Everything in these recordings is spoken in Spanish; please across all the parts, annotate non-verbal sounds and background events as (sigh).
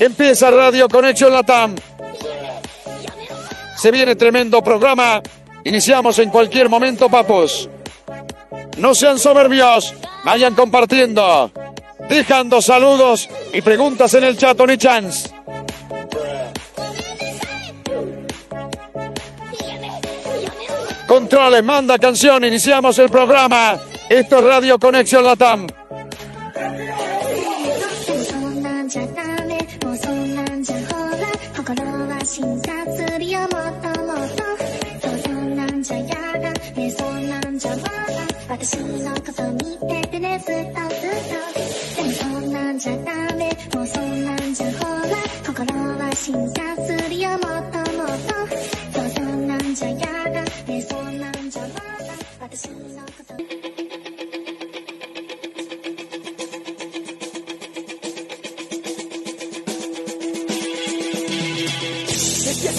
Empieza Radio Conexión Latam. Se viene tremendo programa. Iniciamos en cualquier momento, papos. No sean soberbios. Vayan compartiendo. Dejando saludos y preguntas en el chat, Tony Chance. Controles, manda canción, iniciamos el programa. Esto es Radio Conexión Latam.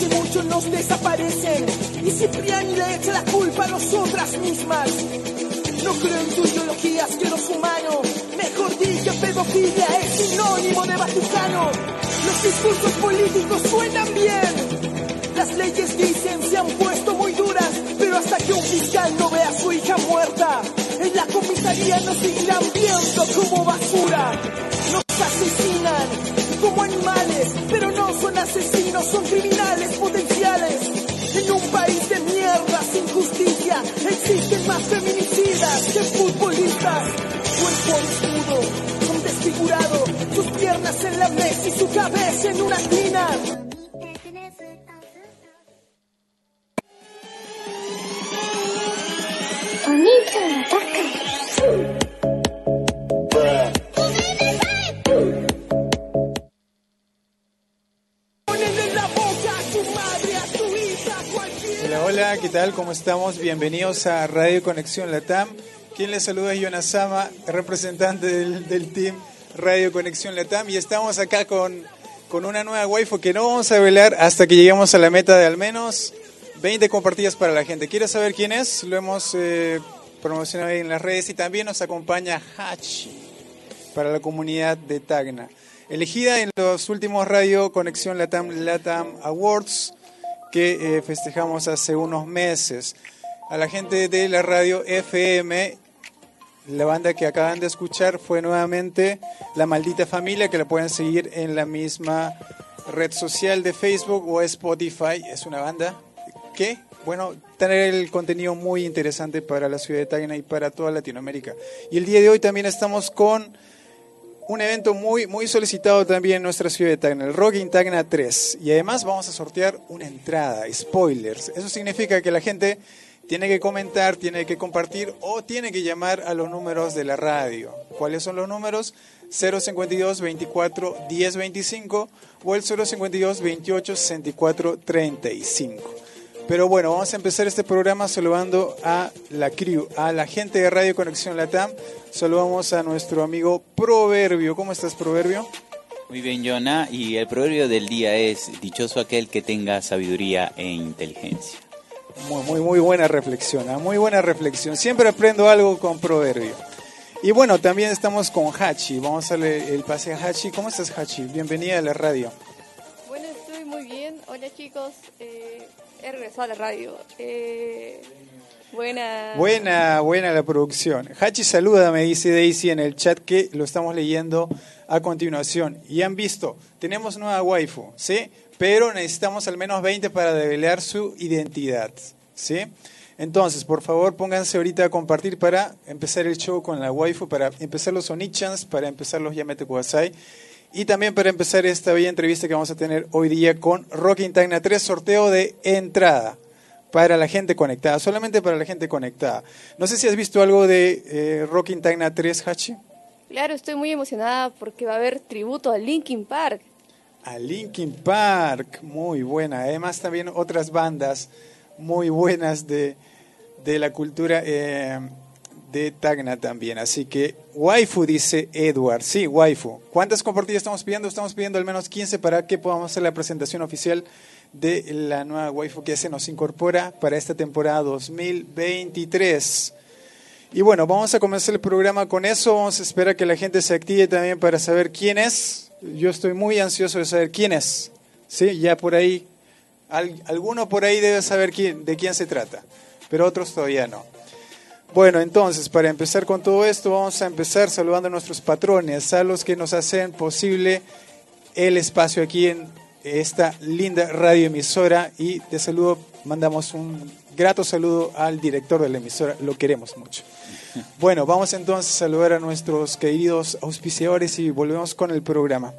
muchos nos desaparecen y Cipriani le echa la culpa a nosotras mismas. No creo en tus ideologías que los humanos, mejor di pedofilia es sinónimo de Vaticano. Los discursos políticos suenan bien, las leyes dicen se han puesto muy duras, pero hasta que un fiscal no vea a su hija muerta, en la comisaría nos seguirán viendo como basura. Tal? ¿Cómo estamos? Bienvenidos a Radio Conexión Latam. Quien les saluda es Jonas Sama, representante del, del team Radio Conexión Latam. Y estamos acá con, con una nueva waifu que no vamos a velar hasta que lleguemos a la meta de al menos 20 compartidas para la gente. ¿Quieres saber quién es? Lo hemos eh, promocionado ahí en las redes y también nos acompaña Hachi para la comunidad de Tacna. Elegida en los últimos Radio Conexión Latam Latam Awards que eh, festejamos hace unos meses. A la gente de la radio FM, la banda que acaban de escuchar fue nuevamente La Maldita Familia, que la pueden seguir en la misma red social de Facebook o Spotify. Es una banda que, bueno, tener el contenido muy interesante para la ciudad de Tacna y para toda Latinoamérica. Y el día de hoy también estamos con un evento muy, muy solicitado también en nuestra ciudad de Tacna, el Rock in Tacna 3. Y además vamos a sortear una entrada, spoilers. Eso significa que la gente tiene que comentar, tiene que compartir o tiene que llamar a los números de la radio. ¿Cuáles son los números? 052 24 10 25 o el 052 28 64 35. Pero bueno, vamos a empezar este programa saludando a la crew, a la gente de Radio Conexión Latam. Saludamos a nuestro amigo Proverbio. ¿Cómo estás, Proverbio? Muy bien, Jonah. Y el proverbio del día es: Dichoso aquel que tenga sabiduría e inteligencia. Muy, muy, muy buena reflexión, ¿ah? muy buena reflexión. Siempre aprendo algo con Proverbio. Y bueno, también estamos con Hachi. Vamos a darle el pase a Hachi. ¿Cómo estás, Hachi? Bienvenida a la radio. Bueno, estoy muy bien. Hola chicos, eh, he regresado a la radio. Eh, buena. Buena, buena la producción. Hachi saluda, me dice Daisy en el chat que lo estamos leyendo a continuación. Y han visto, tenemos nueva waifu, ¿sí? Pero necesitamos al menos 20 para develar su identidad, ¿sí? Entonces, por favor, pónganse ahorita a compartir para empezar el show con la waifu, para empezar los Onichans, para empezar los Yamete Kuwasai. Y también para empezar esta bella entrevista que vamos a tener hoy día con Rocking Tagna 3, sorteo de entrada para la gente conectada, solamente para la gente conectada. No sé si has visto algo de eh, Rocking Tagna 3, Hachi. Claro, estoy muy emocionada porque va a haber tributo a Linkin Park. A Linkin Park, muy buena. Además también otras bandas muy buenas de, de la cultura eh, de Tacna también. Así que waifu dice Edward. Sí, waifu. ¿Cuántas compartidas estamos pidiendo? Estamos pidiendo al menos 15 para que podamos hacer la presentación oficial de la nueva waifu que se nos incorpora para esta temporada 2023. Y bueno, vamos a comenzar el programa con eso. Vamos a esperar que la gente se active también para saber quién es. Yo estoy muy ansioso de saber quién es. ¿Sí? Ya por ahí, al- alguno por ahí debe saber quién, de quién se trata, pero otros todavía no. Bueno, entonces, para empezar con todo esto, vamos a empezar saludando a nuestros patrones, a los que nos hacen posible el espacio aquí en esta linda radioemisora y de saludo mandamos un grato saludo al director de la emisora, lo queremos mucho. (laughs) Bueno, vamos entonces a saludar a nuestros queridos auspiciadores y volvemos con el programa.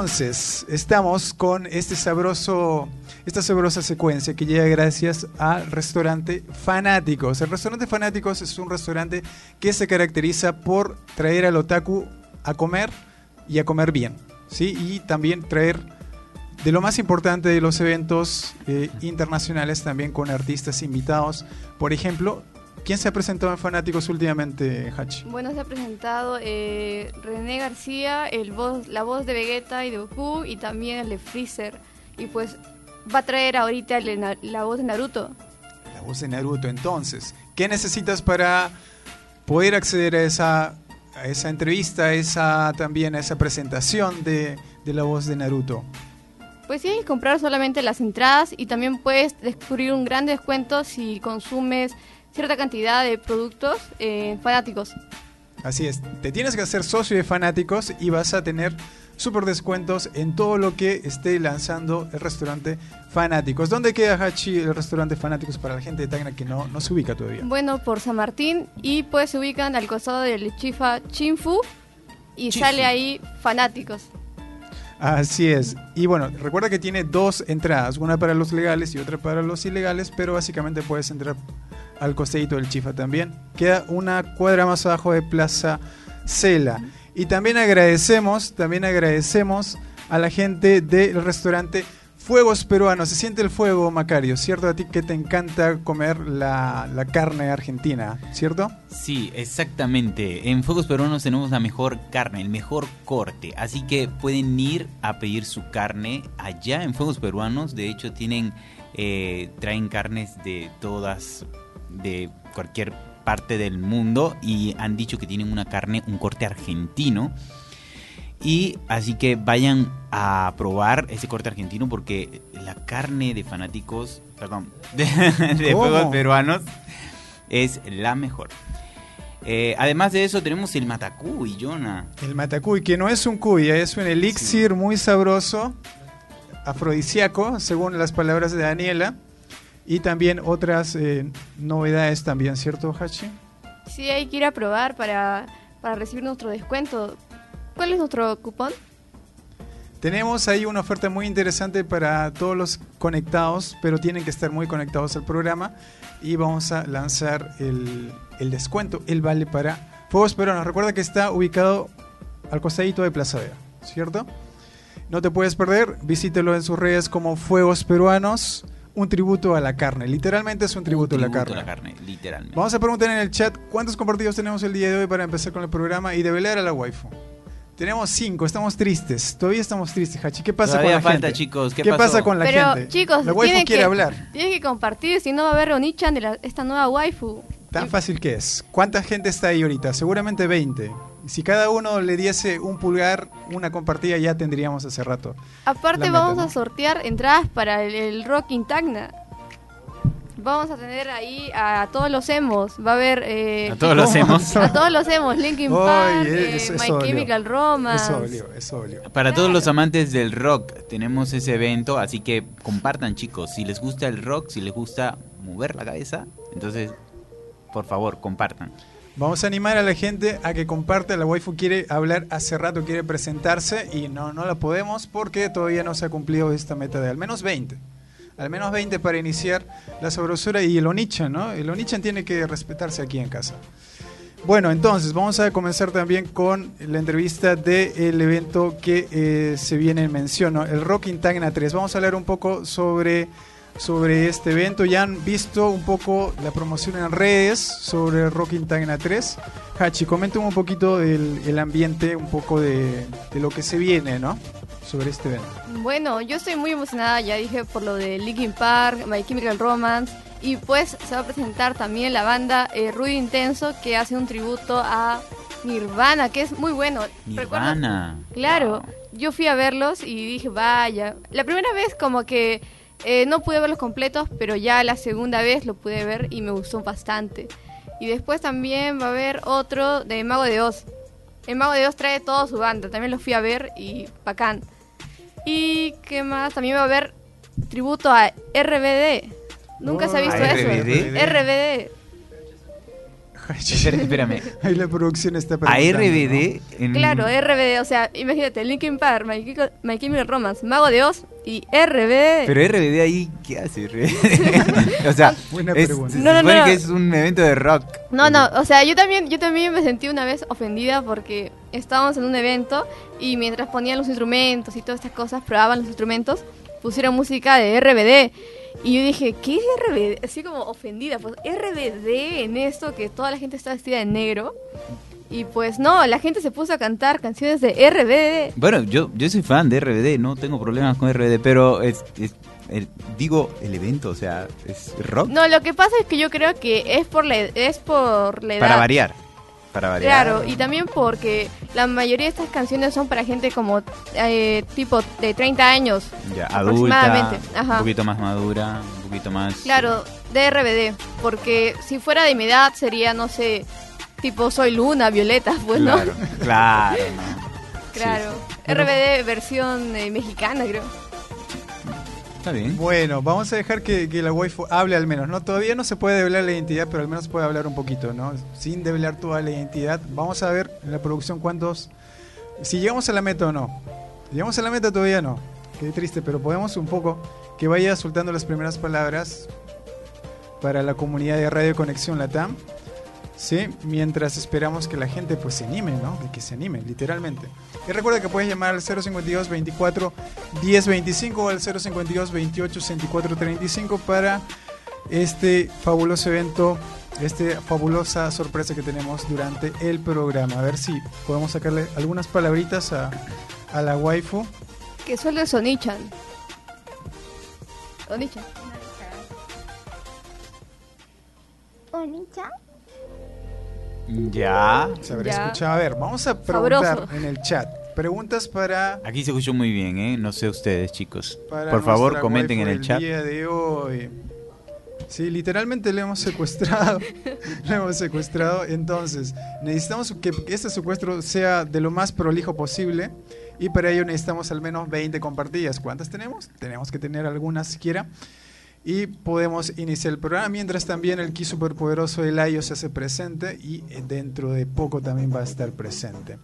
Entonces estamos con este sabroso, esta sabrosa secuencia que llega gracias al restaurante Fanáticos. El restaurante Fanáticos es un restaurante que se caracteriza por traer al otaku a comer y a comer bien, ¿sí? Y también traer de lo más importante de los eventos eh, internacionales también con artistas invitados. Por ejemplo, ¿quién se ha presentado en Fanáticos últimamente, Hachi? Bueno, se ha presentado eh, René García, el voz, la voz de Vegeta y de Goku, y también el de Freezer. Y pues va a traer ahorita el la voz de Naruto. La voz de Naruto. Entonces, ¿qué necesitas para poder acceder a esa, a esa entrevista, a esa, también a esa presentación de, de la voz de Naruto? Pues que comprar solamente las entradas y también puedes descubrir un gran descuento si consumes cierta cantidad de productos eh, fanáticos. Así es, te tienes que hacer socio de fanáticos y vas a tener super descuentos en todo lo que esté lanzando el restaurante Fanáticos. ¿Dónde queda Hachi el restaurante Fanáticos para la gente de Tacna que no, no se ubica todavía? Bueno, por San Martín y pues se ubican al costado del Chifa Chinfu y Chifu. sale ahí fanáticos. Así es. Y bueno, recuerda que tiene dos entradas, una para los legales y otra para los ilegales, pero básicamente puedes entrar al costadito del Chifa también. Queda una cuadra más abajo de Plaza Cela. Y también agradecemos, también agradecemos a la gente del restaurante Fuegos Peruanos. Se siente el fuego, Macario, ¿cierto? A ti que te encanta comer la, la carne argentina, ¿cierto? Sí, exactamente. En Fuegos Peruanos tenemos la mejor carne, el mejor corte. Así que pueden ir a pedir su carne allá en Fuegos Peruanos. De hecho, tienen, eh, traen carnes de todas, de cualquier parte del mundo. Y han dicho que tienen una carne, un corte argentino. Y así que vayan a probar ese corte argentino porque la carne de fanáticos, perdón, (laughs) de, de ¿Cómo? Fuegos Peruanos es la mejor. Eh, además de eso tenemos el matacuy, Jonah. El matacuy, que no es un cuy, es un elixir muy sabroso, afrodisíaco, según las palabras de Daniela. Y también otras eh, novedades también, ¿cierto, Hachi? Sí, hay que ir a probar para, para recibir nuestro descuento. ¿Cuál es nuestro cupón? Tenemos ahí una oferta muy interesante para todos los conectados, pero tienen que estar muy conectados al programa. Y vamos a lanzar el, el descuento, el vale para Fuegos Peruanos. Recuerda que está ubicado al costadito de Plaza Vea, ¿cierto? No te puedes perder, visítelo en sus redes como Fuegos Peruanos, un tributo a la carne. Literalmente es un tributo, Un a la carne. la carne, literalmente. Vamos a preguntar en el chat cuántos compartidos tenemos el día de hoy para empezar con el programa y develar a la waifu. Tenemos cinco, estamos tristes. Todavía estamos tristes, Hachi. ¿Qué pasa Todavía con la falta, gente? chicos, ¿qué ¿Qué pasó? pasa con la Pero gente? chicos, la waifu quiere que, hablar. Tienen que compartir, si no va a haber Onichan de la- esta nueva waifu. Tan Y- fácil que es. ¿Cuánta gente está ahí ahorita? Seguramente 20. Si cada uno le diese un pulgar, una compartida, ya tendríamos hace rato. Aparte meta, vamos ¿no? a sortear entradas para el, el Rock Intagna. Vamos a tener ahí a, todos los emos. Va a haber... eh, A todos los (laughs) hemos. a todos los emos. Linkin Park, es- eh, es My obvio. Chemical Romance. Es obvio, es obvio. Para todos los amantes del rock tenemos ese evento, así que compartan chicos, si les gusta el rock, si les gusta mover la cabeza, entonces por favor compartan. Vamos a animar a la gente a que comparte. La waifu quiere hablar hace rato, quiere presentarse y no, no la podemos porque todavía no se ha cumplido esta meta de al menos 20. Al menos 20 para iniciar la sabrosura y el Onichan, ¿no? El Onichan tiene que respetarse aquí en casa. Bueno, entonces vamos a comenzar también con la entrevista del evento que eh, se viene en mención, el Rock Intagna 3. Vamos a hablar un poco sobre, sobre este evento. Ya han visto un poco la promoción en redes sobre el Rock Intagna 3. Hachi, coméntame un poquito del el ambiente, un poco de, de lo que se viene, ¿no? Sobre este evento. Bueno, yo estoy muy emocionada, ya dije, por lo de Linkin Park, My Chemical Romance. Y pues se va a presentar también la banda eh, Ruido Intenso, que hace un tributo a Nirvana, que es muy bueno. ¿Recuerdas? Nirvana. Claro, yo fui a verlos y dije, vaya. La primera vez como que eh, no pude verlos completos, pero ya la segunda vez lo pude ver y me gustó bastante. Y después también va a haber otro de Mago de Oz. El Mago de Oz trae toda su banda, también lo fui a ver y bacán. Y qué más, también va a haber tributo a RBD. Nunca se ha visto ¿A eso. RBD? (laughs) Espera- espérame. Ahí la producción está A RBD. en- Claro, RBD, o sea, imagínate, Linkin Park, My My Chemical Romance, Mago de Oz y RBD. Pero RBD ahí, ¿qué hace RBD? (laughs) o sea, Buena es- pregunta. se No, no, supone no. que es un evento de rock. No, no, o sea, yo también, yo también me sentí una vez ofendida porque estábamos en un evento y mientras ponían los instrumentos y todas estas cosas, probaban los instrumentos, pusieron música de RBD. Y yo dije, ¿qué es RBD? Así como ofendida, pues RBD en esto, que toda la gente está vestida de negro. Y pues no, la gente se puso a cantar canciones de RBD. Bueno, yo, yo soy fan de RBD, no tengo problemas con RBD, pero es, es- el- digo el evento, o sea, es rock. No, lo que pasa es que yo creo que es por la, es por la edad. para variar. Para variar. Claro, y también porque la mayoría de estas canciones son para gente como eh, tipo de 30 años. Ya, adulta, aproximadamente, ajá. un poquito más madura, un poquito más... Claro, de RBD. Porque si fuera de mi edad sería, no sé, tipo Soy Luna, Violeta, pues no. Claro, claro. ¿no? (laughs) Claro. Sí. RBD versión eh, mexicana, creo. Está bien. Bueno, vamos a dejar que, que la waifu hable al menos, ¿no? Todavía no se puede develar la identidad, pero al menos puede hablar un poquito, ¿no? Sin develar toda la identidad. Vamos a ver en la producción cuántos... Si llegamos a la meta o no. Llegamos a la meta todavía no. Qué triste, pero podemos un poco que vaya soltando las primeras palabras para la comunidad de Radio Conexión Latam. Sí, mientras esperamos que la gente pues se anime, ¿no? De que se anime, literalmente. Y recuerda que puedes llamar al 052 24 10 25 o al 052 28 64 35 para este fabuloso evento, esta fabulosa sorpresa que tenemos durante el programa. A ver si podemos sacarle algunas palabritas a, a la waifu. Que sueldo es Onichan. Onichan. Oni-chan, Ya. Se habrá Ya. escuchado. A ver, vamos a preguntar Sabroso. en el chat. Preguntas para Aquí se escuchó muy bien, ¿eh? No sé ustedes, chicos. Por favor, comenten en el del chat. día de hoy. Sí, literalmente le hemos secuestrado. (laughs) le hemos secuestrado. Entonces, necesitamos que este secuestro sea de lo más prolijo posible. Y para ello necesitamos al menos 20 compartidas. ¿Cuántas tenemos? Tenemos que tener algunas siquiera. Y podemos iniciar el programa. Mientras también el ki superpoderoso de se hace presente. Y eh, dentro de poco también va a estar presente.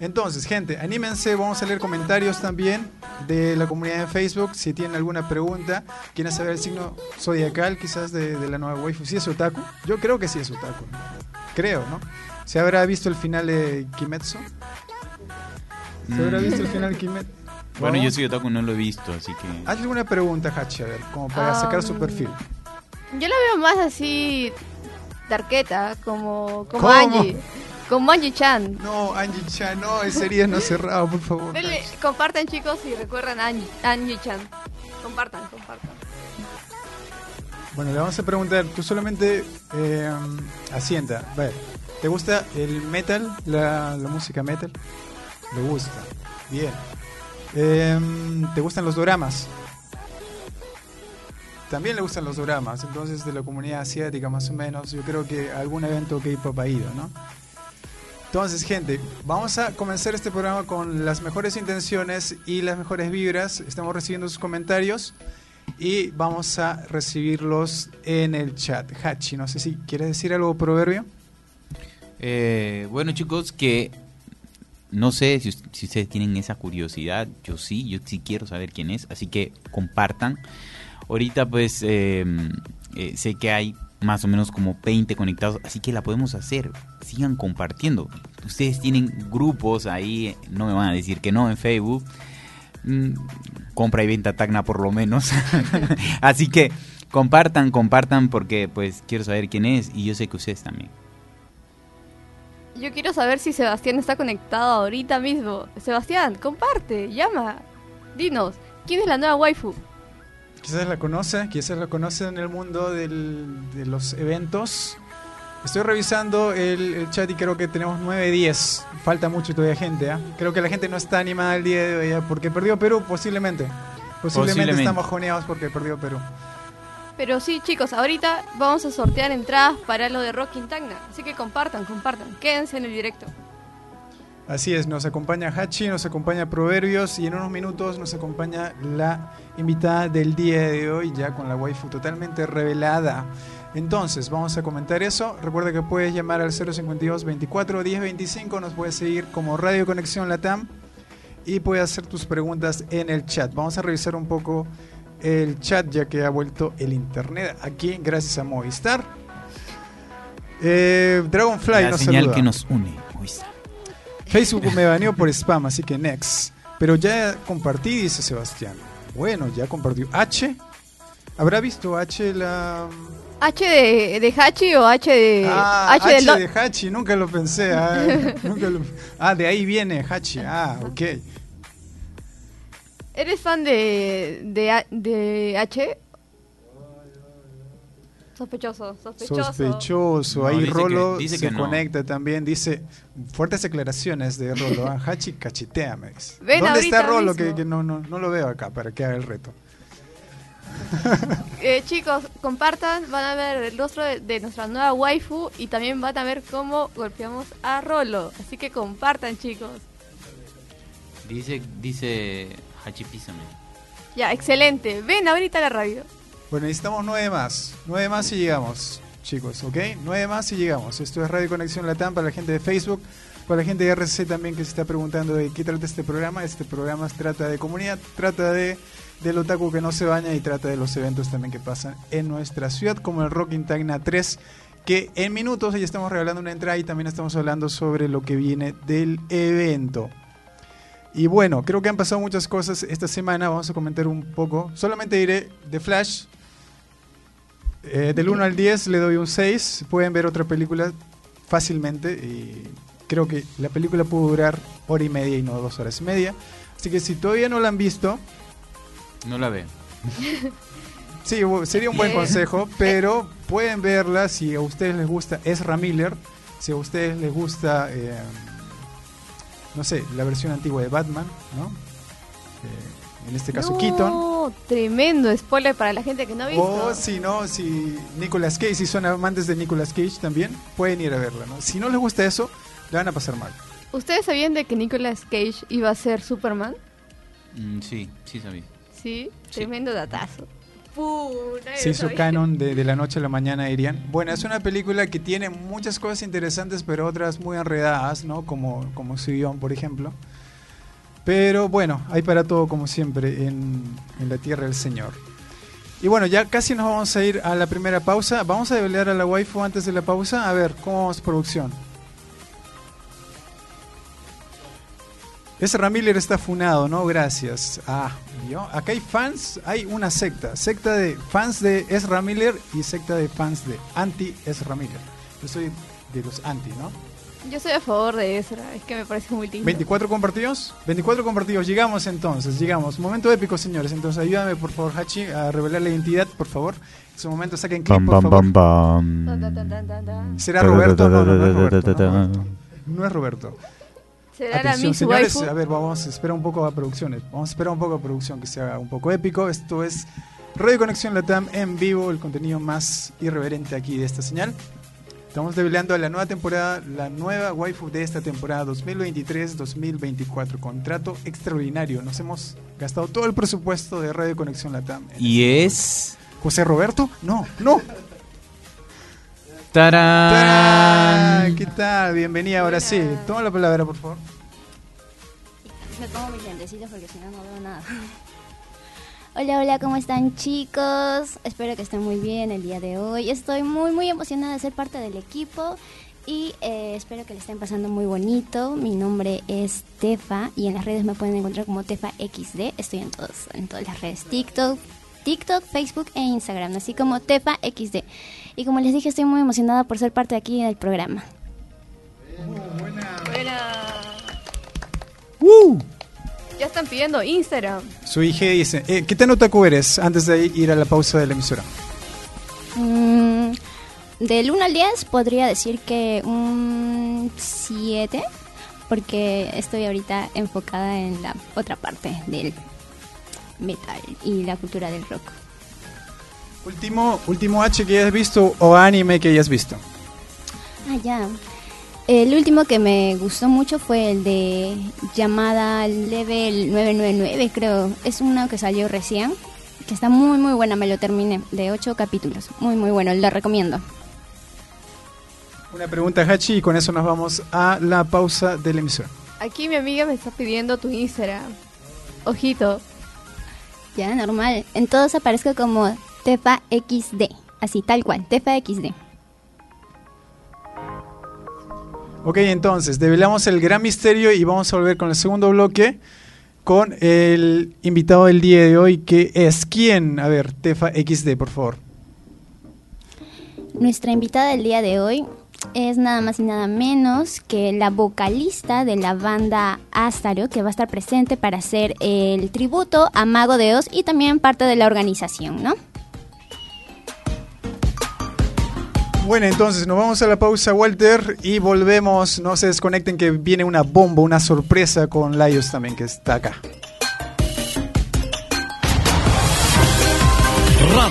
Entonces, gente, anímense, vamos a leer comentarios también de la comunidad de Facebook. Si tienen alguna pregunta, quieren saber el signo zodiacal quizás de, la nueva waifu. ¿Sí es otaku? Yo creo que sí es otaku. Creo, ¿no? ¿Se habrá visto el final de Kimetsu? ¿Se habrá visto el final de Kimetsu? Bueno, yo soy otaku, no lo he visto, así que... Hazle alguna pregunta, Hachi, a ver, como para sacar su Am, perfil. Yo la veo más así, darqueta, como, como ¿Cómo? Angie. Como Angie Chan. No, Angie Chan, no, ese sería no cerrado, por favor. Dele, compartan chicos y recuerdan a Angie, Angie Chan. Compartan, compartan. Bueno, le vamos a preguntar, tú solamente eh, asienta. A ver, ¿te gusta el metal, la, la música metal? Le gusta, bien. Em, ¿Te gustan los doramas? También le gustan los doramas, entonces de la comunidad asiática más o menos, yo creo que algún evento K-pop ha ido, ¿no? Entonces, gente, vamos a comenzar este programa con las mejores intenciones y las mejores vibras. Estamos recibiendo sus comentarios y vamos a recibirlos en el chat. Hachi, no sé si quieres decir algo proverbio. Eh, bueno chicos, que no sé si, ustedes tienen esa curiosidad, yo sí, yo sí quiero saber quién es, así que compartan. Ahorita pues eh, eh, sé que hay más o menos como 20 conectados, así que la podemos hacer. Sigan compartiendo. Ustedes tienen grupos ahí, no me van a decir que no en Facebook. Mm, compra y venta Tacna por lo menos. (laughs) así que compartan, compartan porque pues quiero saber quién es y yo sé que ustedes también. Yo quiero saber si Sebastián está conectado ahorita mismo. Sebastián, comparte, llama. Dinos, ¿quién es la nueva waifu? Quizás la conoce, quizás la conoce en el mundo del- de los eventos. Estoy revisando el, el chat y creo que tenemos 9-10. Falta mucho todavía gente. ¿ah? Creo que la gente no está animada el día de hoy ¿ah? porque perdió Perú, posiblemente. Posiblemente, Posiblemente. estamos joneados porque perdió Perú. Pero sí, chicos, ahorita vamos a sortear entradas para lo de Rock in Tacna. Así que compartan, compartan. Quédense en el directo. Así es, nos acompaña Hachi, nos acompaña Proverbios y en unos minutos nos acompaña la invitada del día de hoy, ya con la waifu totalmente revelada. Entonces, vamos a comentar eso. Recuerda que puedes llamar al 052 24 10 25, nos puedes seguir como Radio Conexión Latam y puedes hacer tus preguntas en el chat. Vamos a revisar un poco el chat ya que ha vuelto el internet aquí gracias a Movistar. Eh, Dragonfly la nos señal saluda. que nos une. Facebook me baneó por spam, así que next. Pero ya compartí, dice Sebastián. Bueno, ya compartió. H. ¿Habrá visto H la. ¿H de, de Hachi o H de. Ah, H, H del do- de Hachi, nunca lo pensé. ah, (laughs) nunca lo- Ah, de ahí viene Hachi. Ah, ok. ¿Eres fan de, de, A- de H? Sospechoso, sospechoso. Sospechoso. No, ahí dice que- Rolo dice se que no. conecta también. Dice fuertes declaraciones de Rolo. ah, (laughs) Hachi cachetea, me dice. Ven ¿Dónde está Rolo? que no, no, no lo veo acá para que haga el reto. (laughs) Eh, chicos, compartan, van a ver el rostro de, de nuestra nueva waifu y también van a ver cómo golpeamos a Rolo. Así que compartan, chicos. Dice, dice Ya, excelente. Ven ahorita a la radio. Bueno, necesitamos nueve más. Nueve más y llegamos, chicos, ¿ok? Nueve más y llegamos. Esto es Radio Conexión Latam para la gente de Facebook, para la gente de RCC también que se está preguntando de qué trata este programa. Este programa trata de comunidad, trata de del otaku que no se baña y trata de los eventos también que pasan en nuestra ciudad, como el Rock in Tacna 3, que en minutos ya estamos regalando una entrada y también estamos hablando sobre lo que viene del evento. Y bueno, creo que han pasado muchas cosas esta semana, vamos a comentar un poco. Solamente diré de Flash, eh, del 1 al 10 le doy un 6. Pueden ver otra película fácilmente. Y creo que la película pudo durar hora y media y no dos horas y media. Así que si todavía no la han visto, No la veo. (laughs) sí, sería un buen Eh. consejo. Pero pueden verla si a ustedes les gusta Ezra Miller. Si a ustedes les gusta, eh, no sé, la versión antigua de Batman, ¿no? Eh, en este caso no, Keaton. tremendo spoiler para la gente que no ha visto. O si no, si Nicolas Cage, si son amantes de Nicolas Cage también, pueden ir a verla, ¿no? Si no les gusta eso, le van a pasar mal. ¿Ustedes sabían de que Nicolas Cage iba a ser Superman? Mm, sí, sí sabía. Sí, Sí. tremendo datazo. Lo hizo sabía. canon de, de la noche a la mañana, dirían. Bueno, es una película que tiene muchas cosas interesantes, pero otras muy enredadas, ¿no? Como, como su guion, por ejemplo. Pero bueno, hay para todo, como siempre, en, en la tierra del Señor. Y bueno, ya casi nos vamos a ir a la primera pausa. Vamos a develar a la waifu antes de la pausa. A ver, ¿cómo vamos producción? Ese Ramiller está funado, ¿no? Gracias. Ah, ¿vio? Acá hay fans, hay una secta. Secta de fans de Ezra Miller y secta de fans de anti-Ezra Miller. Yo soy de los anti, ¿no? Yo soy a favor de Ezra, es que me parece muy lindo. 24 compartidos. 24 compartidos. Llegamos entonces, llegamos. Momento épico, señores. Entonces ayúdame, por favor, Hachi, a revelar la identidad, por favor. En su momento saquen clip, por favor. ¿Será Roberto? No, no, no es Roberto. No, no es Roberto. ¿Será Atención, señores, Waifu? a ver, vamos a esperar un poco a producciones. Vamos a esperar un poco a producción que sea un poco épico. Esto es Radio Conexión Latam en vivo, el contenido más irreverente aquí de esta señal. Estamos develando a la nueva temporada, la nueva waifu de esta temporada 2023-2024. Contrato extraordinario. Nos hemos gastado todo el presupuesto de Radio Conexión Latam. Y es... ¿José Roberto? No, no. ¡Tarán! ¡Tarán! ¿Qué tal? Bienvenida, ahora sí. Toma la palabra, por favor. Me pongo mis lentecitos porque si no, no veo nada. Hola, hola, ¿cómo están chicos? Espero que estén muy bien el día de hoy. Estoy muy, muy emocionada de ser parte del equipo y eh, espero que le estén pasando muy bonito. Mi nombre es Tefa y en las redes me pueden encontrar como Tefa XD. Estoy en, todos, en todas las redes, TikTok, TikTok, Facebook e Instagram, así como Tefa XD. Y como les dije, estoy muy emocionada por ser parte aquí del programa. ¡Uh! Ya están pidiendo Instagram. Su hija dice, eh, ¿qué tan otaku eres antes de ir a la pausa de la emisora? Mm, del 1 al 10 podría decir que un 7, porque estoy ahorita enfocada en la otra parte del metal y la cultura del rock. Último, último H que hayas visto o anime que hayas visto. Ah, ya. El último que me gustó mucho fue el de llamada Level 999, creo. Es uno que salió recién, que está muy, muy buena. Me lo terminé, de 8 capítulos. Muy, muy bueno, lo recomiendo. Una pregunta, Hachi, y con eso nos vamos a la pausa de la emisora. Aquí mi amiga me está pidiendo tu Instagram. Ojito. Ya, normal. En todos aparezco como Tefa XD. Así, tal cual, Tefa XD. Ok, entonces, develamos el gran misterio y vamos a volver con el segundo bloque con el invitado del día de hoy, que es quién. A ver, Tefa XD, por favor. Nuestra invitada del día de hoy es nada más y nada menos que la vocalista de la banda Astaroth, que va a estar presente para hacer el tributo a Mago de Oz y también parte de la organización, ¿no? Bueno, entonces nos vamos a la pausa, Walter, y volvemos. No se desconecten que viene una bomba, una sorpresa con Laios también, que está acá.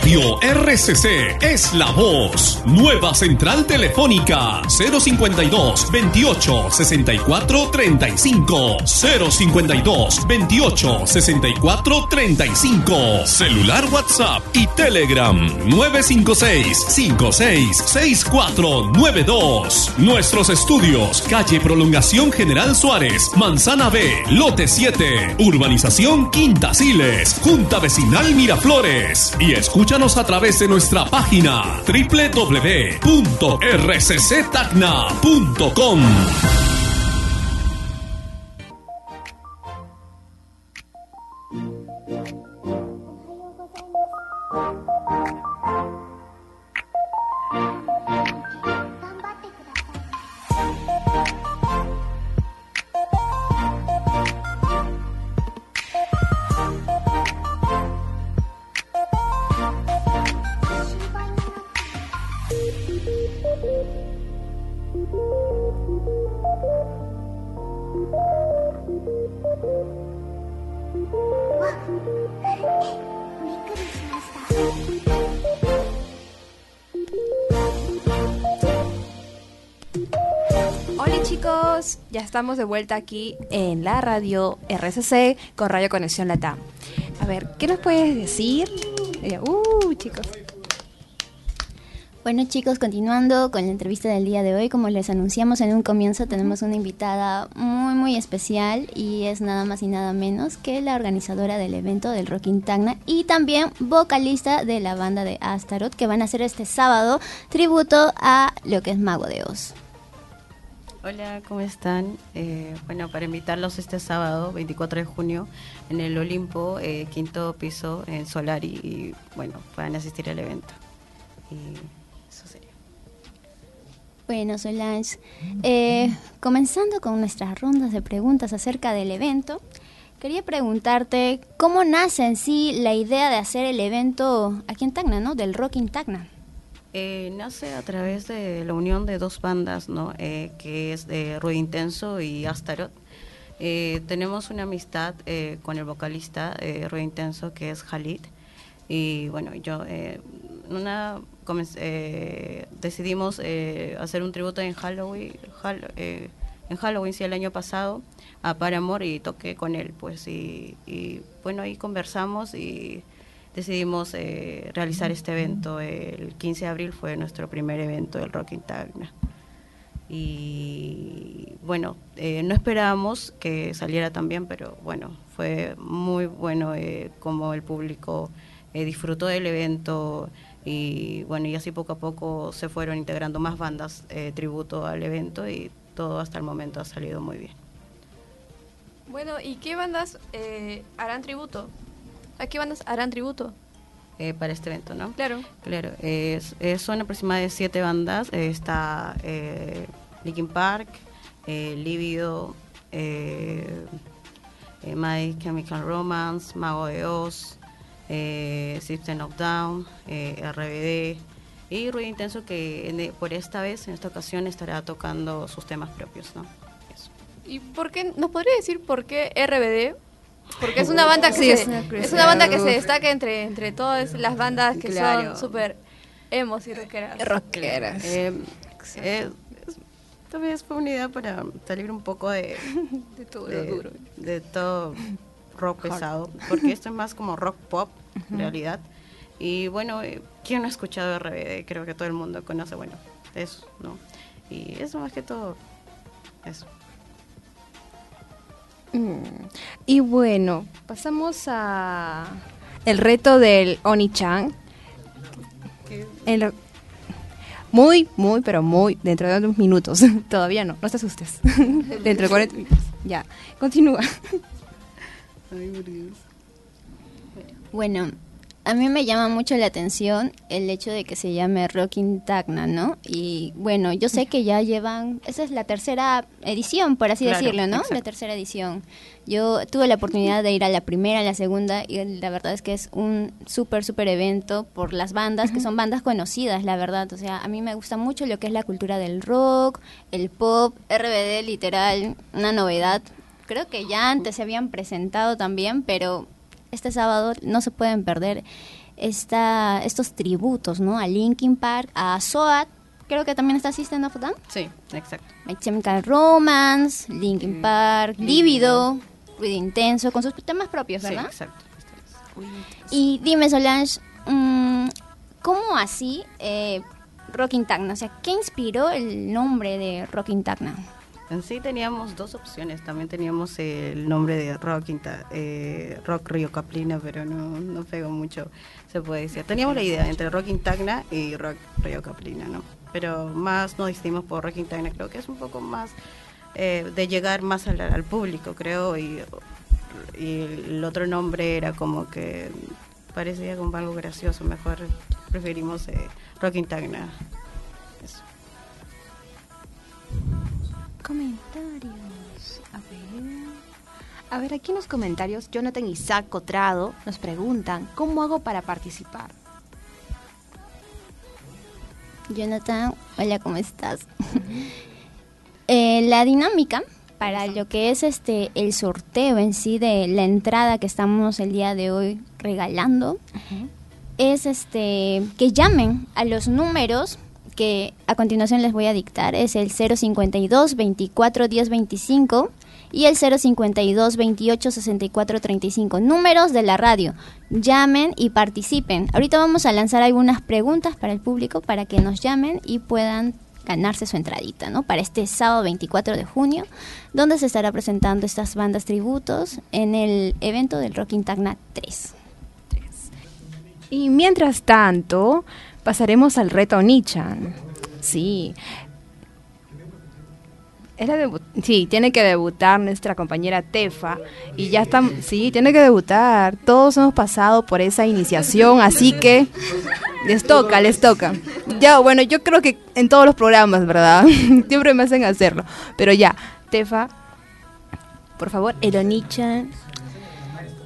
Radio RCC es la voz. Nueva central telefónica 052 28 64 35 052 28 64 35 Celular WhatsApp y Telegram 956 56 6492 Nuestros estudios calle Prolongación General Suárez Manzana B Lote 7 Urbanización Quinta Siles Junta Vecinal Miraflores. Y a través de nuestra página www.rcctacna.com. ya estamos de vuelta aquí en la radio RCC con Radio Conexión Latam. A ver, ¿qué nos puedes decir? Eh, Uh, chicos. Bueno chicos, continuando con la entrevista del día de hoy, como les anunciamos en un comienzo, tenemos una invitada muy muy especial y es nada más y nada menos que la organizadora del evento del Rocking Tacna y también vocalista de la banda de Astaroth que van a hacer este sábado tributo a lo que es Mago de Oz. Hola, ¿cómo están? Eh, bueno, para invitarlos este sábado, 24 de junio, en el Olimpo, eh, quinto piso, en Solari, y bueno, puedan asistir al evento. Y eso sería. Bueno, Solange, eh, comenzando con nuestras rondas de preguntas acerca del evento, quería preguntarte cómo nace en sí la idea de hacer el evento aquí en Tacna, ¿no? Del Rocking Tacna. Eh, nace a través de la unión de dos bandas, ¿no? Eh, que es de Ruido Intenso y Astaroth. Eh, tenemos una amistad eh, con el vocalista eh, Ruido Intenso, que es Khalid. Y bueno, yo, eh, una, decidimos hacer un tributo en Halloween, Hall- en Halloween, sí, el año pasado, a Paramore y toqué con él, pues, y, y bueno, ahí conversamos y decidimos eh, realizar este evento. El 15 de abril fue nuestro primer evento del Rock in Tacna. Y bueno, eh, no esperábamos que saliera tan bien, pero bueno, fue muy bueno eh, como el público eh, disfrutó del evento y bueno, y así poco a poco se fueron integrando más bandas eh, tributo al evento y todo hasta el momento ha salido muy bien. Bueno, ¿y qué bandas eh, harán tributo? ¿A qué bandas harán tributo? eh, para este evento, ¿no? Claro. Claro, es- son aproximadamente siete bandas. eh, está eh, Linkin Park, eh, Lívido, eh, eh, My Chemical Romance, Mago de Oz, eh, System of Down, eh, RBD y Ruido Intenso que en- por esta vez, en esta ocasión, estará tocando sus temas propios, ¿no? Eso. ¿Y por qué, nos podría decir por qué RBD? Porque es una banda que, Sí, se, es una es curiosidad. una banda que se destaca entre, entre todas las bandas que Claro. son súper emos y rockeras. Rockeras. Eh, eh, es fue una idea para salir un poco de, (laughs) De todo de, lo duro. de todo rock pesado, porque esto es más como rock pop, en realidad. Y bueno, eh, ¿quién no ha escuchado RBD? Creo que todo el mundo conoce, bueno, eso, ¿no? Y eso más que todo, eso. Mm. Y bueno, pasamos a el reto del Oni-chan. Muy, muy, pero muy, dentro de unos minutos. (laughs) Todavía no, no te asustes. (laughs) dentro de 40 minutos. Ya, continúa. Bueno, a mí me llama mucho la atención el hecho de que se llame Rockin' Tacna, ¿no? Y bueno, yo sé que ya llevan, esa es la tercera edición, por así Claro, decirlo, ¿no? exacto. La tercera edición. Yo tuve la oportunidad de ir a la primera, a la segunda, y la verdad es que es un súper, súper evento por las bandas, que son bandas conocidas, la verdad. O sea, a mí me gusta mucho lo que es la cultura del rock, el pop, RBD, literal, una novedad. Creo que ya antes se habían presentado también, pero este sábado no se pueden perder esta, estos tributos, ¿no? A Linkin Park, a Soat, creo que también está System of a Down, Sí, exacto. My Chemical Romance, Linkin Park, Lívido, Ruido Intenso, con sus temas propios, Sí, ¿verdad? exacto. Y dime, Solange, mm, ¿cómo así eh, Rockin' Tacna? O sea, ¿qué inspiró el nombre de Rockin' Tacna? En sí teníamos dos opciones. También teníamos el nombre de Rock, eh, rock Río Caplina, pero no, no pegó mucho, se puede decir. Teníamos la idea entre Rock Intagna y Rock Río Caplina, ¿no? Pero más nos decidimos por Rock Intagna. Creo que es un poco más eh, de llegar más al, público, creo. Y, y el otro nombre era como que parecía como algo gracioso. Mejor preferimos eh, Rock Intagna. Comentarios. A ver. A ver, aquí en los comentarios, Jonathan Isaac Cotrado nos preguntan, ¿cómo hago para participar? Jonathan, hola, ¿cómo estás? (laughs) Eh, la dinámica para lo que es este el sorteo en sí de la entrada que estamos el día de hoy regalando es este que llamen a los números que a continuación les voy a dictar es el 052 24 10 25 y el 052 28 64 35 números de la radio llamen y participen ahorita vamos a lanzar algunas preguntas para el público para que nos llamen y puedan ganarse su entradita, ¿no? Para este sábado 24 de junio, donde se estará presentando estas bandas tributos en el evento del Rock Intagna 3. Y mientras tanto, pasaremos al reto Nichan. Sí. Sí, tiene que debutar nuestra compañera Tefa. Y ya está, sí, tiene que debutar. Todos hemos pasado por esa iniciación, así que les toca, les toca. Ya, bueno, yo creo que en todos los programas, ¿verdad? (laughs) Siempre me hacen hacerlo. Pero ya, Tefa, por favor, el Onichan.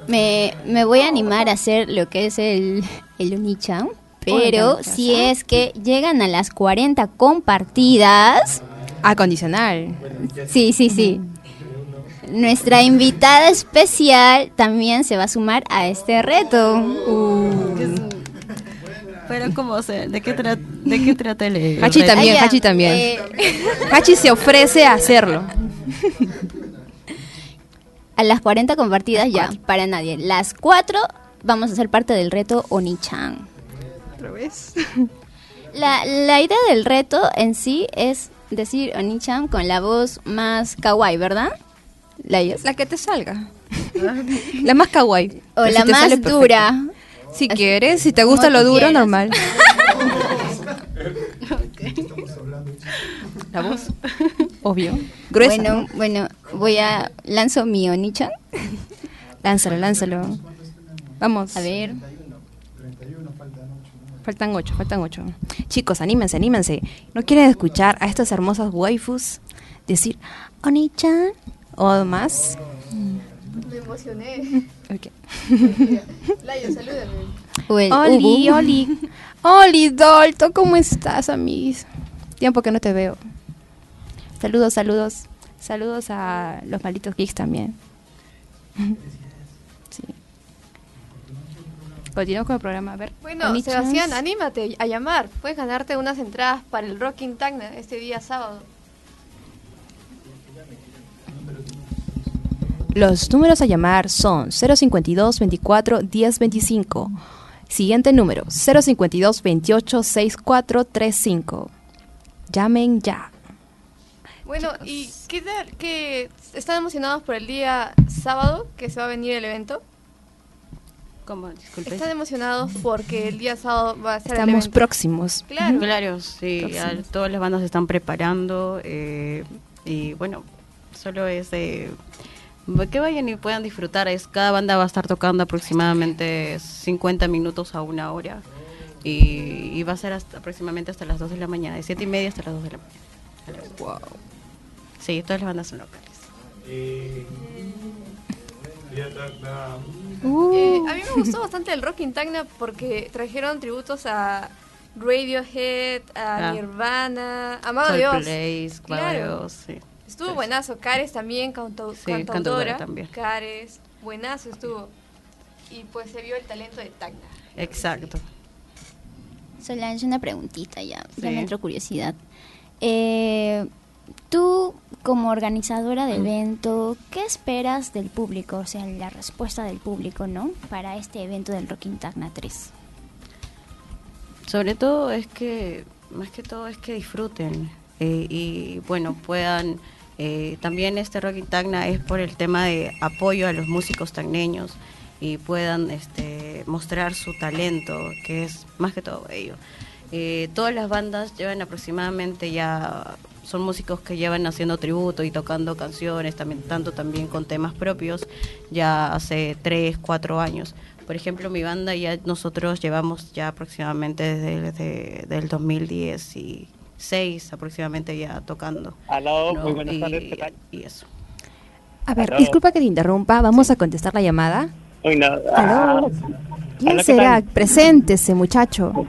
Me, me voy a animar a hacer lo que es el, el Unichan, pero si es que llegan a las 40 compartidas, Acondicional. sí, sí, sí. Nuestra invitada especial también se va a sumar a este reto. Pero cómo se, ¿de qué, tra- de qué trata el Hachi también. Hachi también. Eh, (laughs) Hachi se ofrece a hacerlo. a las 40 compartidas ya, para nadie. Las 4 vamos a ser parte del reto Onichan. ¿Lo ves? La, la idea del reto en sí es decir Onichan con la voz más kawaii, ¿verdad? Layas. La que te salga. (laughs) la más kawaii. O la si más dura. Si quieres, si te gusta Como lo duro, normal. (laughs) La voz. Obvio. Gruesa. Bueno, bueno, voy a lanzo mi Onichan. Lánzalo, lánzalo. Vamos. A ver. Faltan ocho, faltan ocho. Chicos, anímense, anímense. ¿No quieren escuchar a estas hermosas waifus decir Oni-chan o más? Me emocioné. (laughs) Ok. Layo, salúdame. Oli. Oli. (laughs) Oli, Dolto, ¿cómo estás, amigos? Tiempo que no te veo. Saludos, saludos. Saludos a los malditos geeks también. (laughs) Sí. Continuamos con el programa. A ver. Bueno. Sebastián, anímate a llamar. Puedes ganarte unas entradas para el Rocking Tacna este día sábado. Los números a llamar son 052 24 10 25. Siguiente número 052 28 64 35. Llamen ya. Bueno, ¿y qué tal? ¿Que ¿Están emocionados por el día sábado que se va a venir el evento? ¿Cómo? Disculpe. ¿Están emocionados porque el día sábado va a ser el Estamos evento? próximos. Claro. Claro, sí, Próximos. ya todas las bandas se están preparando eh, y bueno, solo es de que vayan y puedan disfrutar. Es cada banda va a estar tocando aproximadamente 50 minutos a una hora y, y va a ser hasta, aproximadamente hasta las 2 de la mañana, de 7 y media hasta las 2 de la mañana. Wow. Sí, todas las bandas son locales. Eh, a mí me gustó bastante el Rocking Tacna porque trajeron tributos a Radiohead, a Ah. Nirvana, a Mago de Dios. De Claro. Dios, sí. Estuvo buenazo. Cares también, cantau- Sí, cantautora. también. Cares, buenazo estuvo. Y pues se vio el talento de Tacna. Exacto. Solange, una preguntita ya, ya me entró curiosidad. Eh, tú, como organizadora de evento, ¿qué esperas del público? O sea, la respuesta del público, ¿no? Para este evento del Rocking Tacna 3. Sobre todo es que, más que todo es que disfruten eh, y bueno, puedan, eh, también este Rocking Tacna es por el tema de apoyo a los músicos tagneños y puedan este, mostrar su talento, que es más que todo ello. Eh, todas las bandas llevan aproximadamente ya, son músicos que llevan haciendo tributo y tocando canciones, también, tanto también con temas propios, ya hace 3, 4 años. Por ejemplo, mi banda ya nosotros llevamos ya aproximadamente desde, desde del 2016 aproximadamente ya tocando. Aló, ¿no? muy buenas y, tardes, ¿qué tal? y eso. A ver, disculpa que te interrumpa. Vamos a contestar la llamada. Uy, no. Ah, Aló. ¿Quién Hola, ¿qué será? Preséntese, muchacho.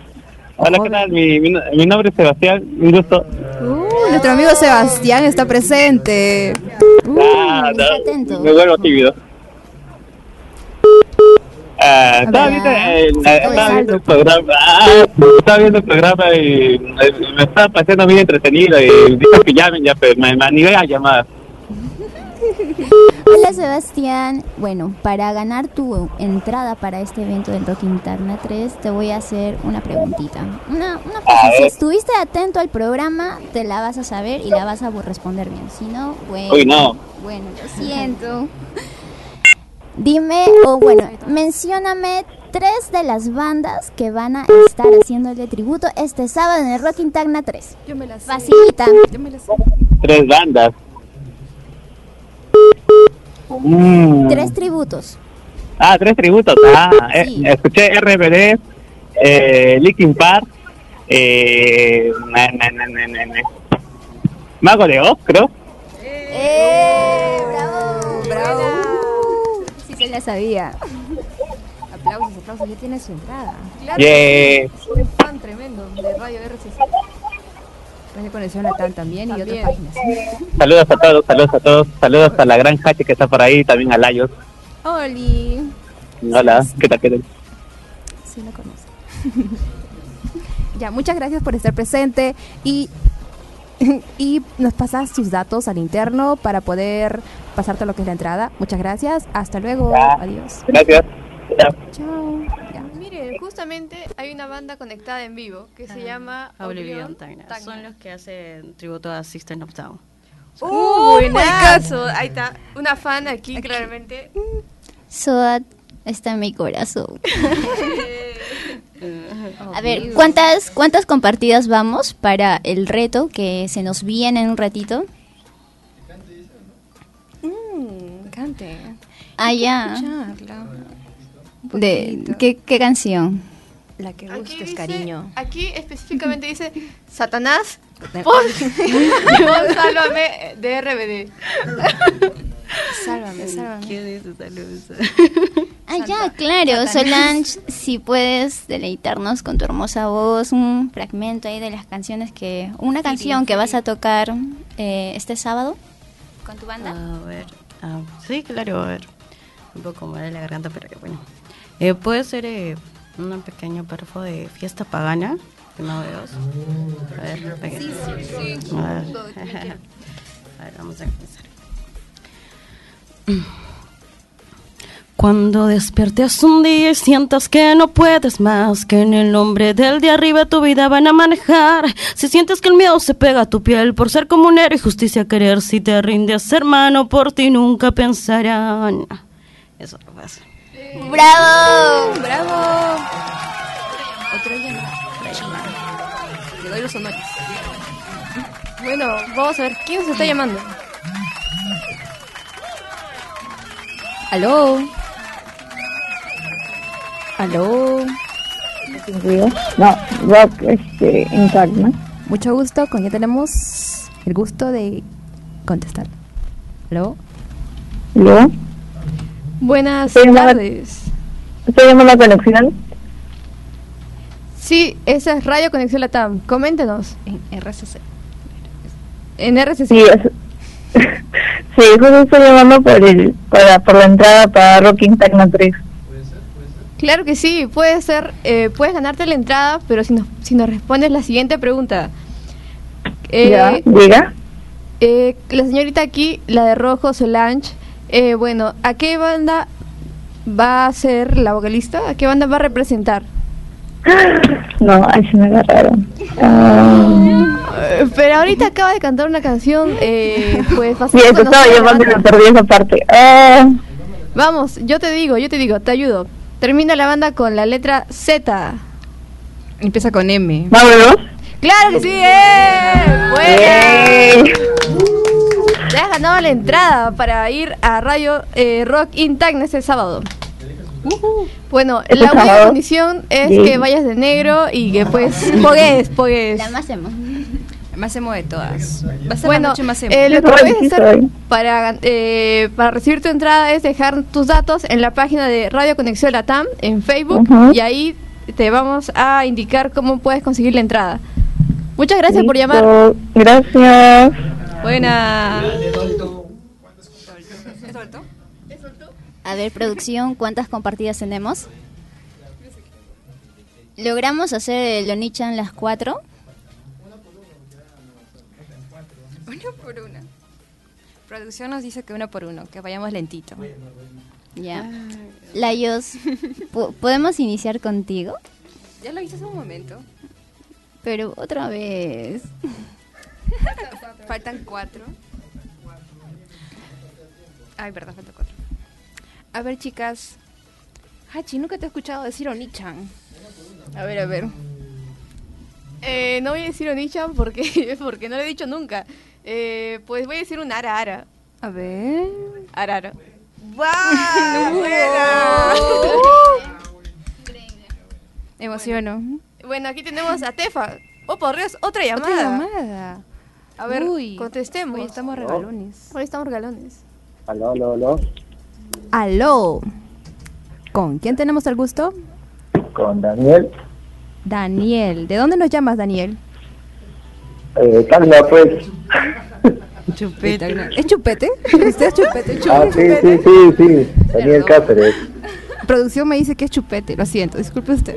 Hola, ¿qué tal? Mi, mi, mi nombre es Sebastián, un gusto. Uh, nuestro amigo Sebastián está presente. Uh, Ah, no, atento. me vuelvo tímido. Ah, estaba, ver. viendo el, Sí, estaba viendo el programa, ah, estaba viendo el programa y me, estaba pareciendo muy entretenido y dije que llamen ya, pero me, me animé a llamar. (laughs) Hola Sebastián. Bueno, para ganar tu entrada para este evento del Rock Interna 3, te voy a hacer una preguntita. Una, una cosa, si estuviste atento al programa, te la vas a saber y la vas a responder bien. Si no, bueno. Uy, no. Bueno, lo siento. (laughs) Dime, o bueno, mencióname tres de las bandas que van a estar haciéndole tributo este sábado en el Rock Interna 3. Yo me la sé. Facilita. Yo me la sé. Tres bandas. Mm. Tres tributos. Ah, tres tributos. Ah, eh, Sí. escuché RBD, eh, Linkin Park, eh, na, na, na, na, na, na. Mago de Oz, creo. ¡Eh! ¡Bravo! bravo. Sí se la sabía. Aplausos, aplausos. Ya tiene su entrada. Claro, Yeah. soy fan tremendo de Radio RCC. Radio Conexión Latam también, y También. otras páginas. Saludos a todos, saludos a todos, saludos a la gran Hache que está por ahí, también a Layos. Oli. Hola, ¿qué tal? ¿Qué tal? Sí, lo conoce. (laughs) ya, muchas gracias por estar presente y, (laughs) y nos pasas tus datos al interno para poder pasarte lo que es la entrada. Muchas gracias. Hasta luego. Ya. Adiós. Gracias. chao. Chao. Miren, justamente hay una banda conectada en vivo que se llama Oblivion Oblivion Tagna. Tagna. Son los que hacen tributo a System of Down. ¡Uh, my buenazo! Ahí está, una fan aquí, claramente. Soat está en mi corazón. (laughs) A ver, ¿cuántas, ¿cuántas compartidas vamos para el reto que se nos viene en un ratito? Mm, cante. Ah, ya. Escucharla. De. ¿qué, ¿Qué canción? La que Aquí gustes, dice- cariño. Aquí específicamente dice Satanás, De- por, por sálvame de RBD. (laughs) Sálvame, sálvame. ¿Quién es luz? Ah, ya, claro. Solange, si puedes deleitarnos con tu hermosa voz, un fragmento ahí de las canciones que... Una canción que vas a tocar eh, este sábado con tu banda. A ver, ah, sí, claro, a ver. Un poco mal de la garganta, pero que bueno. Eh, puede ser eh, un pequeño perfo de fiesta pagana, que no veo. A ver, venga. A ver. (laughs) A ver, vamos a empezar. Cuando despiertes un día y sientas que no puedes más, que en el nombre del de arriba tu vida van a manejar. Si sientes que el miedo se pega a tu piel por ser como un héroe y justicia querer, si te rindes hermano, por ti nunca pensarán. Eso lo pasa. ¡Bravo! ¡Bravo! Otro llamado. Le doy los honores. Bueno, vamos a ver, ¿quién se está llamando? ¿Aló? ¿Aló? No, rock este, Intagna. Mucho gusto, con ya tenemos el gusto de contestar. ¿Aló? ¿Yo? Buenas tardes. ¿Estoy llamando la conexión? Sí, esa es Radio Conexión Latam. Coméntenos. En RCC. En RCC. Sí, es- (laughs) sí, justo estoy llamando por, el, para, por la entrada para Rock Intagna 3. Claro que sí, puede ser, eh, puedes ganarte la entrada, pero si nos, si nos respondes la siguiente pregunta. Eh, ¿Ya? ¿Diga? eh, la señorita aquí, la de rojo, Solange, eh, bueno, ¿a qué banda va a ser la vocalista? ¿A qué banda va a representar? (laughs) No, ahí se me agarraron. Ah, pero ahorita acaba de cantar una canción, eh, pues sí, (laughs) bastante eso estaba conocida. llamando y me perdí esa parte. Ah, Vamos, yo te digo, yo te digo, te ayudo. Termina la banda con la letra Z. Empieza con M. vámonos. ¡Claro que sí! ¡Eh! ¡Buena! Eh, Te has ganado la entrada para ir a Radio eh, Rock in Tacna este sábado. Bueno, ¿Este la única condición es Sí. que vayas de negro y que pues pogues, pogues. La más emo. Más emo de todas. Va a ser Bueno, la noche más emo. eh, lo que puedes hacer soy. para, eh, para recibir tu entrada es dejar tus datos en la página de Radio Conexión Latam en Facebook y ahí te vamos a indicar cómo puedes conseguir la entrada. Muchas gracias por llamar. Gracias. Buena. A ver, producción, ¿cuántas compartidas tenemos? ¿Logramos hacer el Onichan las cuatro? Una por una. Producción nos dice que uno por uno, que vayamos lentito. Ya. Layos, ¿po- ¿podemos iniciar contigo? Ya lo hice hace un momento. Pero otra vez. (laughs) Faltan cuatro. Ay, verdad, faltan cuatro. A ver, chicas. Hachi, nunca te he escuchado decir Onichan. A ver, a ver. Eh, no voy a decir Onichan porque, (laughs) porque no lo he dicho nunca. Eh, pues voy a decir un ara ara. A ver. Arara. (laughs) Emociono. Bueno, aquí tenemos a Tefa. Oh, por Dios, otra llamada. Otra llamada. A ver, Uy, contestemos. Hoy estamos regalones. Hoy estamos regalones. Aló, aló, aló. Aló. ¿Con quién tenemos el gusto? Con Daniel. Daniel. ¿De dónde nos llamas, Daniel? Eh, Tacna, pues. (laughs) Chupete. ¿Es chupete? ¿Usted es chupete? Ah, sí, sí, sí, sí. Daniel Cáceres. Producción me dice que es chupete, lo siento, disculpe usted.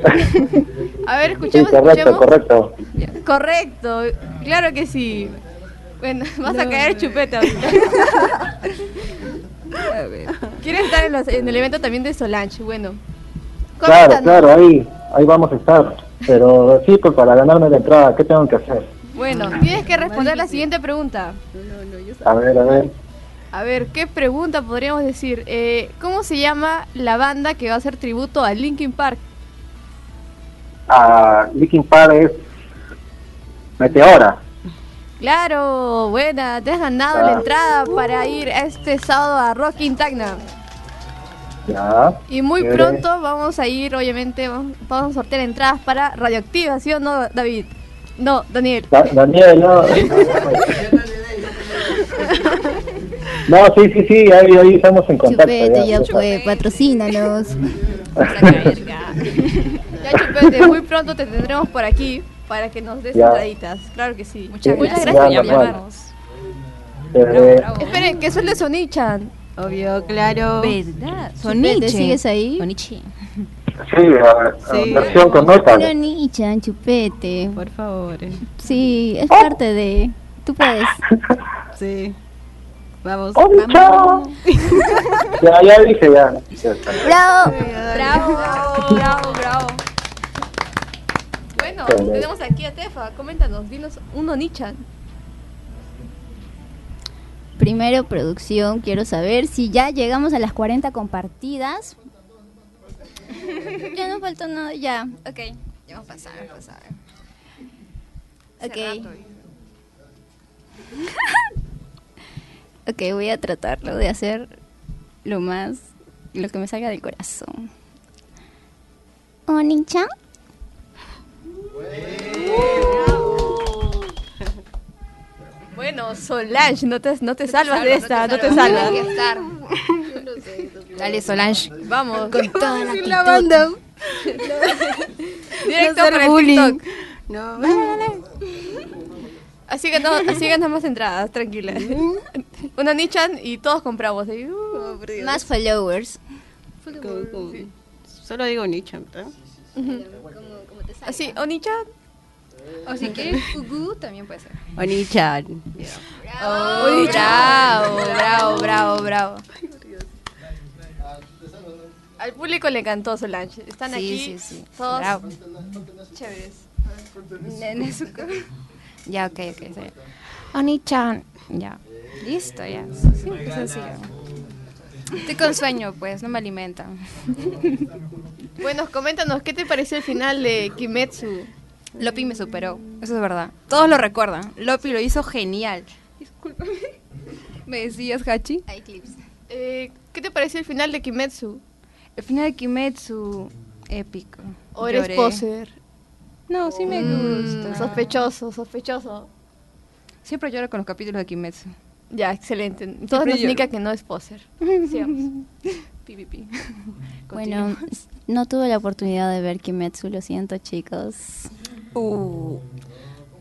A ver, Sí, escuchemos, correcto, escuchemos. correcto. Correcto, claro que sí. Bueno, (laughs) vas a caer chupeta. (laughs) A ver. ¿Quieres estar en, los- en el evento también de Solange? Bueno, Claro, claro, ahí, ahí vamos a estar. Pero sí, pues para ganarme la entrada, ¿qué tengo que hacer? Bueno, tienes que responder la siguiente pregunta. A ver, a ver. A ver, ¿qué pregunta podríamos decir? Eh, ¿Cómo se llama la banda que va a hacer tributo a Linkin Park? A Linkin Park es Meteora. Claro, buena, te has ganado la Ah. entrada para ir este sábado a Rocking Tacna. Ya. Y muy Chévere. pronto vamos a ir, obviamente, vamos, vamos a sortear entradas para Radioactiva, ¿sí o no, David? No, Daniel. Da- Daniel, no. (laughs) No, sí, sí, sí, ahí, ahí estamos en contacto. Chupete, ya, ya ya fue, patrocínanos. (laughs) Ya, Chupete, muy pronto te tendremos por aquí para que nos des entraditas. Claro que sí. Muchas Muchas gracias. por llamarnos. Esperen, que eso es de Sonichan. Obvio, claro. ¿Verdad? Soniche. ¿sigues ahí? Soniche. Sí, a- a Sí. versión con notas. Una nicha, chupete. Por favor. Sí, es parte de... Tú puedes. (laughs) Sí. Vamos. ¡Oh, vamos. (laughs) Ya, ya dije, ya. ¡Bravo! Bravo, bravo, bravo. Bueno, tenemos aquí a Tefa. Coméntanos, dinos un Onichan. Primero, producción, quiero saber si ya llegamos a las 40 compartidas. (laughs) ya no falta nada, ya. Ok, Ya vamos a pasar, vamos a pasar. ok. (laughs) ok, voy a tratarlo de hacer lo más, lo que me salga del corazón. Oni-chan. Bueno, Solange, no te, no te salvas de esta, no te salvas. Dale, Solange. Vamos, Con toda la banda. (laughs) directo para el. TikTok. No. Así que no, así ganamos entradas, tranquila. (laughs) Una Nichan y todos compramos. Uh, Más followers. Solo digo nicho, ¿verdad? Así, Onichan. O si quieres, Fugu también puede ser. Onichan. Oh, bravo, bravo, bravo, bravo. Al público le encantó Solange. Están Sí, aquí sí, sí. todos Bravo. chéveres. Nezuko. Ya, ok, ok. Oni-chan. Ya. Listo, ya. Sí, pues sencillo. Estoy con sueño, pues, no me alimentan. Bueno, coméntanos, ¿qué te pareció el final de Kimetsu? Lopi me superó, eso es verdad. Todos lo recuerdan. Lopi lo hizo genial. Discúlpame. ¿Me decías, Hachi? Hay clips. Eh, ¿Qué te pareció el final de Kimetsu? El final de Kimetsu, épico. ¿O eres Lloré. poser? No, sí me Mm, gusta. Sospechoso, sospechoso. Siempre lloro con los capítulos de Kimetsu. Ya, excelente. Siempre nos indica que no es poser. (laughs) Sigamos. Pi, pi, pi. (laughs) Bueno, no tuve la oportunidad de ver Kimetsu, lo siento chicos. Uh.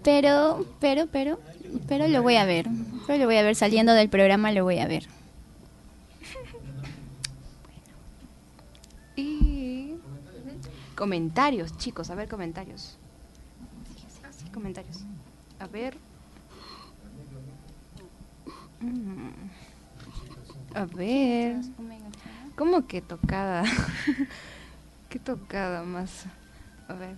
Pero, pero, pero, pero lo voy a ver. Pero lo voy a ver saliendo del programa, lo voy a ver. (laughs) Y comentarios, chicos, a ver comentarios. Sí, comentarios. A ver. Mm. A ver. ¿Cómo que tocada? (laughs) ¿Qué tocada más? A ver.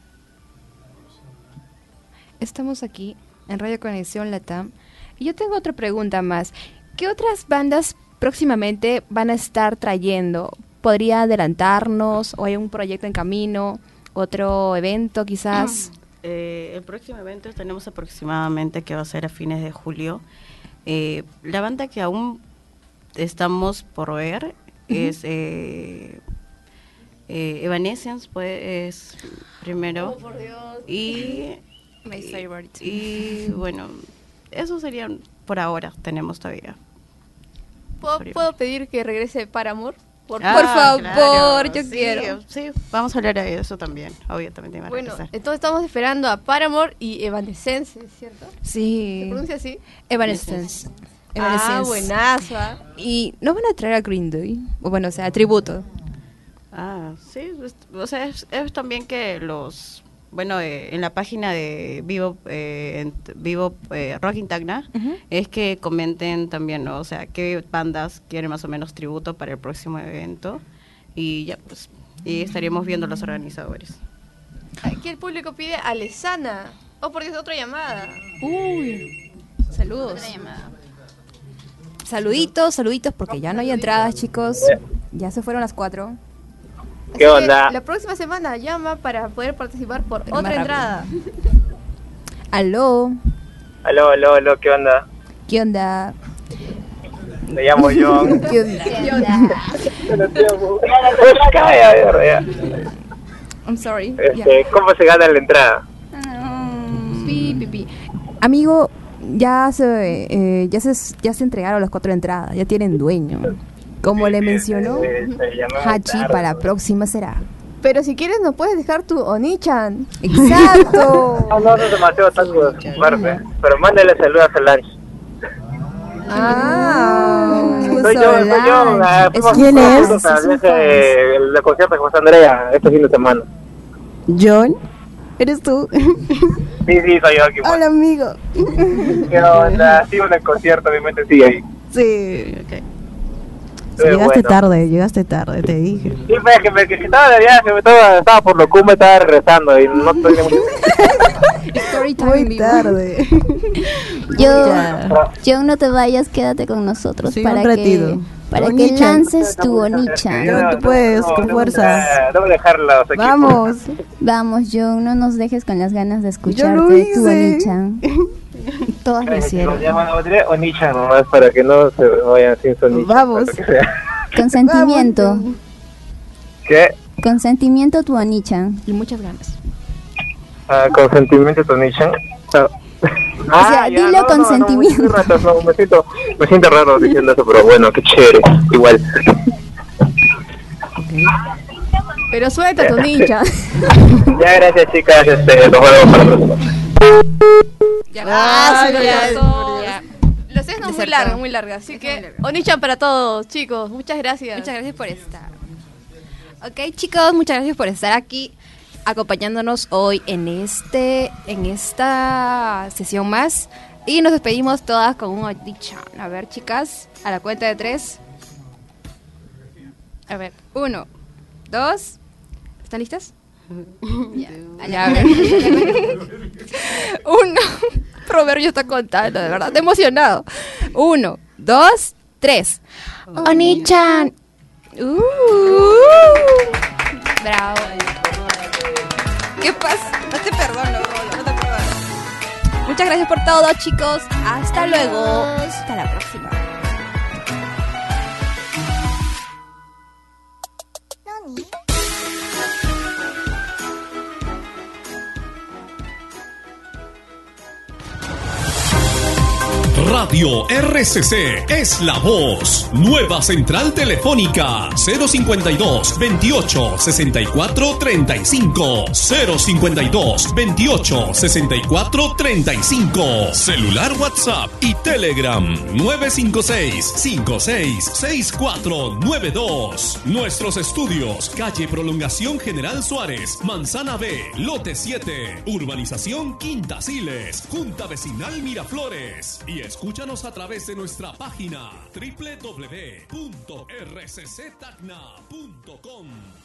Estamos aquí en Radio Conexión Latam. Yo tengo otra pregunta más. ¿Qué otras bandas próximamente van a estar trayendo? ¿Podría adelantarnos? ¿O hay un proyecto en camino? ¿Otro evento quizás? Eh, el próximo evento tenemos aproximadamente que va a ser a fines de julio. Eh, la banda que aún estamos por ver es eh, eh, Evanescence, pues es primero. Y, (laughs) My favorite. y bueno, eso sería por ahora, tenemos todavía. ¿Puedo, puedo pedir que regrese Paramore? Por, Ah, por favor, claro, yo sí, quiero. Sí, vamos a hablar de eso también, obviamente. a Bueno, entonces estamos esperando a Paramore y Evanescence, ¿cierto? Sí. ¿Se pronuncia así? Evanescence. Ah, Evanescence. buenazo. ¿ah? ¿Y no van a traer a Green Day? O bueno, o sea, tributo. Ah, sí, o sea, es, es también que los, bueno, eh, en la página de Vivo, eh, Vivo eh, Rocking Tacna, es que comenten también, ¿no? o sea, qué bandas quieren más o menos tributo para el próximo evento. y ya pues, y estaríamos viendo los organizadores. Aquí el público pide a Lesana. Oh, porque es otra llamada. Uy, saludos. Saluditos, saluditos, porque ya no hay entradas, chicos. Ya se fueron las cuatro. ¿Qué Así que onda? La próxima semana llama para poder participar por Pero otra entrada. Aló, Aló, aló, aló, ¿qué onda? ¿qué onda? Me llamo John. (laughs) ¿Qué onda? Calla, ya. I'm sorry. Este, ¿Cómo se gana la entrada? Pi, pi, pi. Amigo, ya se, eh, ya se ya se entregaron las cuatro entradas, ya tienen dueño. Como le mencionó Eh, Hachi, tarde. para la próxima será. Pero si quieres nos puedes dejar tu Onichan. (laughs) Exacto. No, no, no es demasiado de parte. Pero mándale saludos a Lanch. Ah, Soy yo, soy yo. ah, ¿Quién es? viaje, el concierto con Andrea este fin de semana. John, ¿eres tú? Sí, sí, soy yo aquí. Hola, amigo. ¿Qué onda? Sí, en el concierto, obviamente sí ahí. Sí, ok. Llegaste bueno. tarde, llegaste tarde, te dije. Sí, pues, que me que estaba de viaje, me estaba, estaba por Locumba, estaba regresando y no tenía mucho (laughs) Muy tarde. (laughs) Yo, yo no te vayas, quédate con nosotros Sí, para que para que lances tu Onichan. John, tú puedes, con fuerza. Que- Vamos. Vamos, John, no nos dejes con las ganas de lo escucharte tu. Onichan. (laughs) Todas lo hicieron. o Nisha nomás para que no se vayan sin sonido. Vamos. Consentimiento. (laughs) ¿Qué? Consentimiento tu Onichan. Y muchas ganas. Ah, consentimiento con Nisha. Ah. (laughs) O sea, dilo con sentimiento. No, no, me, siento, me siento raro diciendo eso, pero bueno, qué chévere. Igual. Pero suelta tu (laughs) Onichan. Ya, gracias, chicas. Este, nos vemos para la próxima. Ah, sí, ya, ya, ya. La cena es muy larga, muy larga. Así que, Onichan para todos, chicos. Muchas gracias. Muchas gracias por estar. Ok, chicos, muchas gracias por estar aquí acompañándonos hoy en este en esta sesión más y nos despedimos todas con un Onichan. A ver, chicas, a la cuenta de tres. A ver, uno, dos, ¿están listas? Ya, (laughs) allá, a ver. (laughs) Uno, Proverbio está contando, de verdad, emocionado. Uno, dos, tres. Onichan. Uh, bravo. ¿Qué pasa? No te perdono, Rolo, no te perdono. Muchas gracias por todo, chicos. Hasta luego. Hasta la próxima. Radio RCC es la voz. Nueva central telefónica 052 28 64 35 052 28 64 35 Celular WhatsApp y Telegram 956 56 6492 Nuestros estudios calle Prolongación General Suárez Manzana B Lote 7 Urbanización Quinta Siles Junta Vecinal Miraflores. Y escúchanos a través de nuestra página www.rcctacna.com